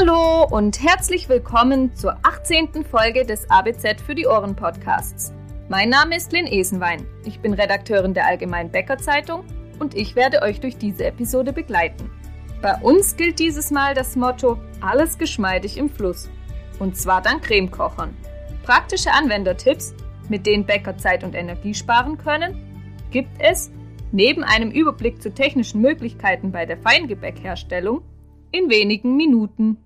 Hallo und herzlich willkommen zur 18. Folge des ABZ für die Ohren Podcasts. Mein Name ist Lynn Esenwein. Ich bin Redakteurin der Allgemeinen Bäcker Zeitung und ich werde euch durch diese Episode begleiten. Bei uns gilt dieses Mal das Motto alles geschmeidig im Fluss. Und zwar dank Cremekochern. Praktische Anwendertipps, mit denen Bäcker Zeit und Energie sparen können, gibt es neben einem Überblick zu technischen Möglichkeiten bei der Feingebäckherstellung in wenigen Minuten.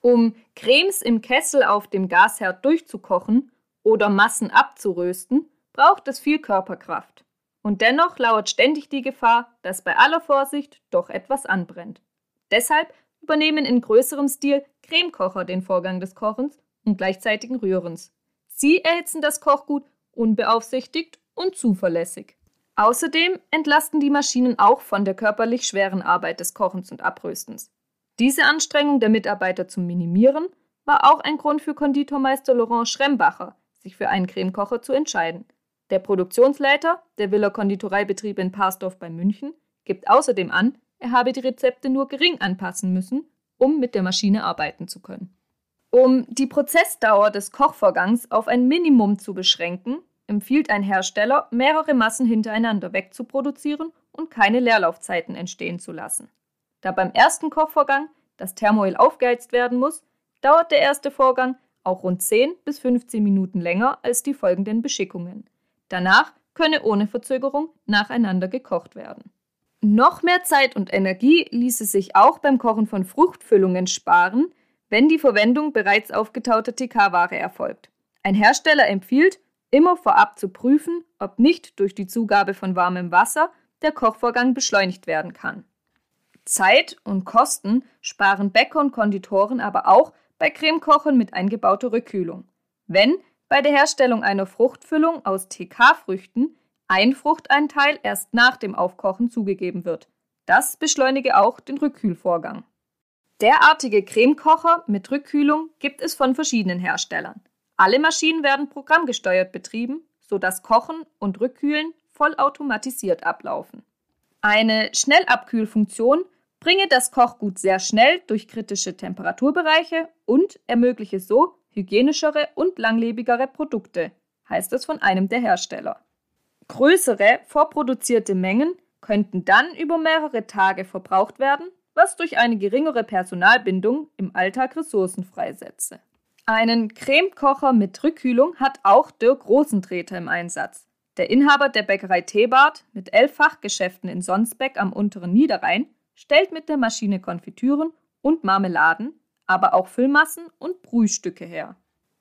Um Cremes im Kessel auf dem Gasherd durchzukochen oder Massen abzurösten, braucht es viel Körperkraft. Und dennoch lauert ständig die Gefahr, dass bei aller Vorsicht doch etwas anbrennt. Deshalb übernehmen in größerem Stil Cremekocher den Vorgang des Kochens und gleichzeitigen Rührens. Sie erhitzen das Kochgut unbeaufsichtigt und zuverlässig. Außerdem entlasten die Maschinen auch von der körperlich schweren Arbeit des Kochens und Abröstens. Diese Anstrengung der Mitarbeiter zu minimieren, war auch ein Grund für Konditormeister Laurent Schrembacher, sich für einen Cremekocher zu entscheiden. Der Produktionsleiter der Villa Konditoreibetriebe in Parsdorf bei München gibt außerdem an, er habe die Rezepte nur gering anpassen müssen, um mit der Maschine arbeiten zu können. Um die Prozessdauer des Kochvorgangs auf ein Minimum zu beschränken, empfiehlt ein Hersteller, mehrere Massen hintereinander wegzuproduzieren und keine Leerlaufzeiten entstehen zu lassen. Da beim ersten Kochvorgang das Thermoil aufgeheizt werden muss, dauert der erste Vorgang auch rund 10 bis 15 Minuten länger als die folgenden Beschickungen. Danach könne ohne Verzögerung nacheinander gekocht werden. Noch mehr Zeit und Energie ließe sich auch beim Kochen von Fruchtfüllungen sparen, wenn die Verwendung bereits aufgetauter TK-Ware erfolgt. Ein Hersteller empfiehlt, immer vorab zu prüfen, ob nicht durch die Zugabe von warmem Wasser der Kochvorgang beschleunigt werden kann. Zeit und Kosten sparen Bäcker und Konditoren aber auch bei Cremekochen mit eingebauter Rückkühlung. Wenn bei der Herstellung einer Fruchtfüllung aus TK-Früchten ein Fruchteinteil erst nach dem Aufkochen zugegeben wird. Das beschleunige auch den Rückkühlvorgang. Derartige Cremekocher mit Rückkühlung gibt es von verschiedenen Herstellern. Alle Maschinen werden programmgesteuert betrieben, sodass Kochen und Rückkühlen vollautomatisiert ablaufen. Eine Schnellabkühlfunktion bringe das Kochgut sehr schnell durch kritische Temperaturbereiche und ermögliche so hygienischere und langlebigere Produkte, heißt es von einem der Hersteller. Größere vorproduzierte Mengen könnten dann über mehrere Tage verbraucht werden, was durch eine geringere Personalbindung im Alltag Ressourcen freisetze. Einen Cremekocher mit Rückkühlung hat auch Dirk Rosentreter im Einsatz. Der Inhaber der Bäckerei Teebart mit elf Fachgeschäften in Sonsbeck am unteren Niederrhein stellt mit der Maschine Konfitüren und Marmeladen, aber auch Füllmassen und Brühstücke her.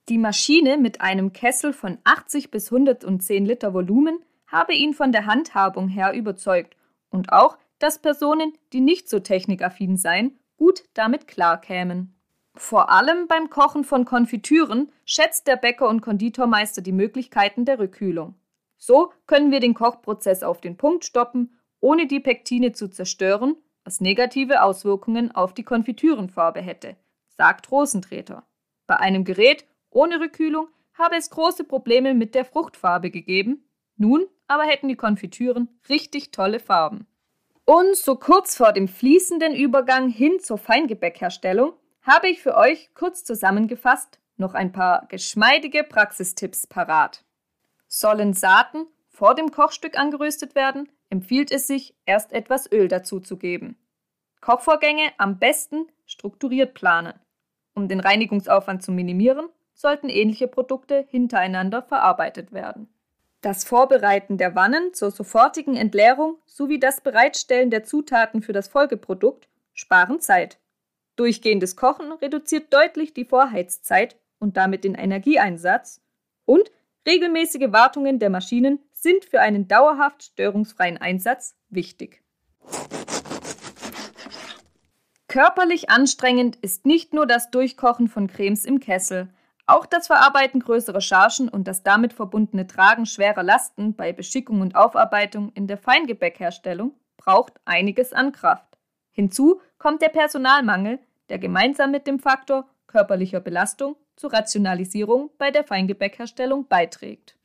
Die Maschine mit einem Kessel von 80 bis 110 Liter Volumen habe ihn von der Handhabung her überzeugt und auch, dass Personen, die nicht so technikaffin seien, gut damit klarkämen. Vor allem beim Kochen von Konfitüren schätzt der Bäcker und Konditormeister die Möglichkeiten der Rückkühlung. So können wir den Kochprozess auf den Punkt stoppen, ohne die Pektine zu zerstören, was negative Auswirkungen auf die Konfitürenfarbe hätte, sagt Rosentreter. Bei einem Gerät ohne Rückkühlung habe es große Probleme mit der Fruchtfarbe gegeben, nun aber hätten die Konfitüren richtig tolle Farben. Und so kurz vor dem fließenden Übergang hin zur Feingebäckherstellung habe ich für euch kurz zusammengefasst noch ein paar geschmeidige Praxistipps parat. Sollen Saaten vor dem Kochstück angeröstet werden, empfiehlt es sich, erst etwas Öl dazuzugeben. Kochvorgänge am besten strukturiert planen. Um den Reinigungsaufwand zu minimieren, sollten ähnliche Produkte hintereinander verarbeitet werden. Das Vorbereiten der Wannen zur sofortigen Entleerung sowie das Bereitstellen der Zutaten für das Folgeprodukt sparen Zeit. Durchgehendes Kochen reduziert deutlich die Vorheizzeit und damit den Energieeinsatz und regelmäßige Wartungen der Maschinen sind für einen dauerhaft störungsfreien Einsatz wichtig. Körperlich anstrengend ist nicht nur das Durchkochen von Cremes im Kessel, auch das Verarbeiten größerer Chargen und das damit verbundene Tragen schwerer Lasten bei Beschickung und Aufarbeitung in der Feingebäckherstellung braucht einiges an Kraft. Hinzu kommt der Personalmangel, der gemeinsam mit dem Faktor körperlicher Belastung zur Rationalisierung bei der Feingebäckherstellung beiträgt.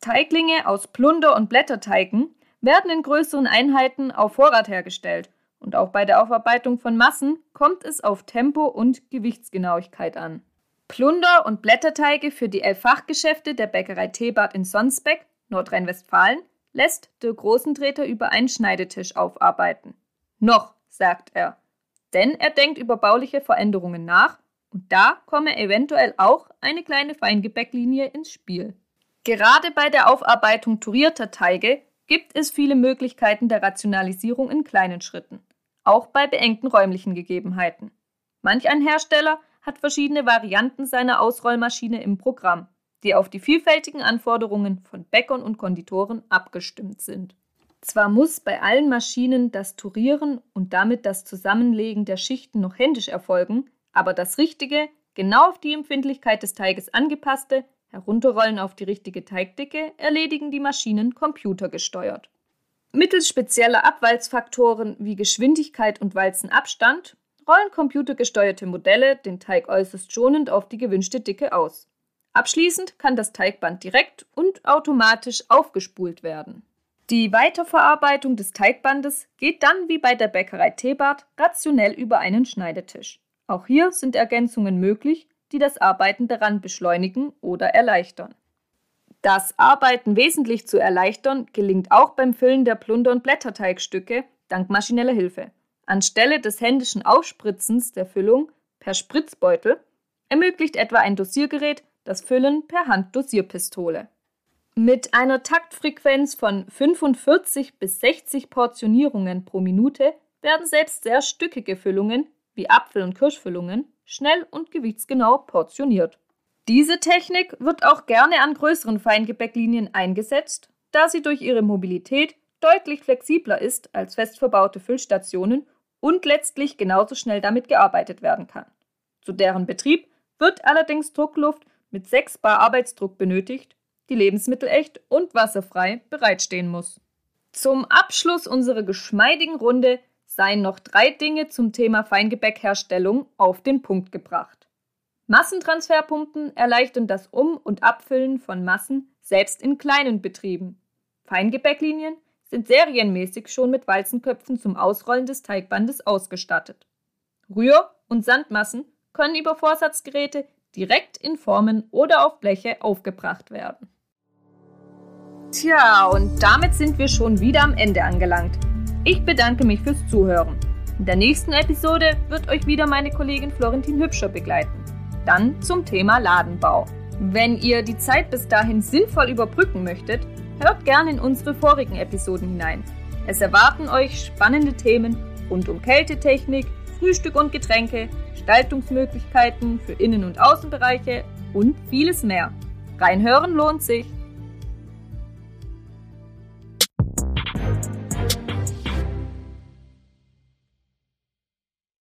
Teiglinge aus Plunder- und Blätterteigen werden in größeren Einheiten auf Vorrat hergestellt Und auch bei der Aufarbeitung von Massen kommt es auf Tempo und Gewichtsgenauigkeit an. Plunder- und Blätterteige für die elf Fachgeschäfte der Bäckerei Thebart in Sonsbeck, Nordrhein-Westfalen, lässt der Großentreter über einen Schneidetisch aufarbeiten. Noch, sagt er. Denn er denkt über bauliche Veränderungen nach und da komme eventuell auch eine kleine Feingebäcklinie ins Spiel. Gerade bei der Aufarbeitung turierter Teige gibt es viele Möglichkeiten der Rationalisierung in kleinen Schritten, auch bei beengten räumlichen Gegebenheiten. Manch ein Hersteller hat verschiedene Varianten seiner Ausrollmaschine im Programm, die auf die vielfältigen Anforderungen von Bäckern und Konditoren abgestimmt sind. Zwar muss bei allen Maschinen das Turieren und damit das Zusammenlegen der Schichten noch händisch erfolgen, aber das richtige, genau auf die Empfindlichkeit des Teiges angepasste Herunterrollen auf die richtige Teigdicke erledigen die Maschinen computergesteuert. Mittels spezieller Abwalzfaktoren wie Geschwindigkeit und Walzenabstand rollen computergesteuerte Modelle den Teig äußerst schonend auf die gewünschte Dicke aus. Abschließend kann das Teigband direkt und automatisch aufgespult werden. Die Weiterverarbeitung des Teigbandes geht dann wie bei der Bäckerei Thebart rationell über einen Schneidetisch. Auch hier sind Ergänzungen möglich, die das Arbeiten daran beschleunigen oder erleichtern. Das Arbeiten wesentlich zu erleichtern gelingt auch beim Füllen der Plunder- und Blätterteigstücke dank maschineller Hilfe. Anstelle des händischen Aufspritzens der Füllung per Spritzbeutel ermöglicht etwa ein Dosiergerät das Füllen per Handdosierpistole. Mit einer Taktfrequenz von 45 bis 60 Portionierungen pro Minute werden selbst sehr stückige Füllungen wie Apfel- und Kirschfüllungen schnell und gewichtsgenau portioniert. Diese Technik wird auch gerne an größeren Feingebäcklinien eingesetzt, da sie durch ihre Mobilität deutlich flexibler ist als fest verbaute Füllstationen und letztlich genauso schnell damit gearbeitet werden kann. Zu deren Betrieb wird allerdings Druckluft mit 6 Bar Arbeitsdruck benötigt, die lebensmittelecht und wasserfrei bereitstehen muss. Zum Abschluss unserer geschmeidigen Runde seien noch drei Dinge zum Thema Feingebäckherstellung auf den Punkt gebracht. Massentransferpumpen erleichtern das Um- und Abfüllen von Massen selbst in kleinen Betrieben. Feingebäcklinien sind serienmäßig schon mit Walzenköpfen zum Ausrollen des Teigbandes ausgestattet. Rühr- und Sandmassen können über Vorsatzgeräte direkt in Formen oder auf Bleche aufgebracht werden. Tja, und damit sind wir schon wieder am Ende angelangt. Ich bedanke mich fürs Zuhören. In der nächsten Episode wird euch wieder meine Kollegin Florentin Hübscher begleiten. Dann zum Thema Ladenbau. Wenn ihr die Zeit bis dahin sinnvoll überbrücken möchtet, hört gerne in unsere vorigen Episoden hinein. Es erwarten euch spannende Themen rund um Kältetechnik, Frühstück und Getränke, Gestaltungsmöglichkeiten für Innen- und Außenbereiche und vieles mehr. Reinhören lohnt sich.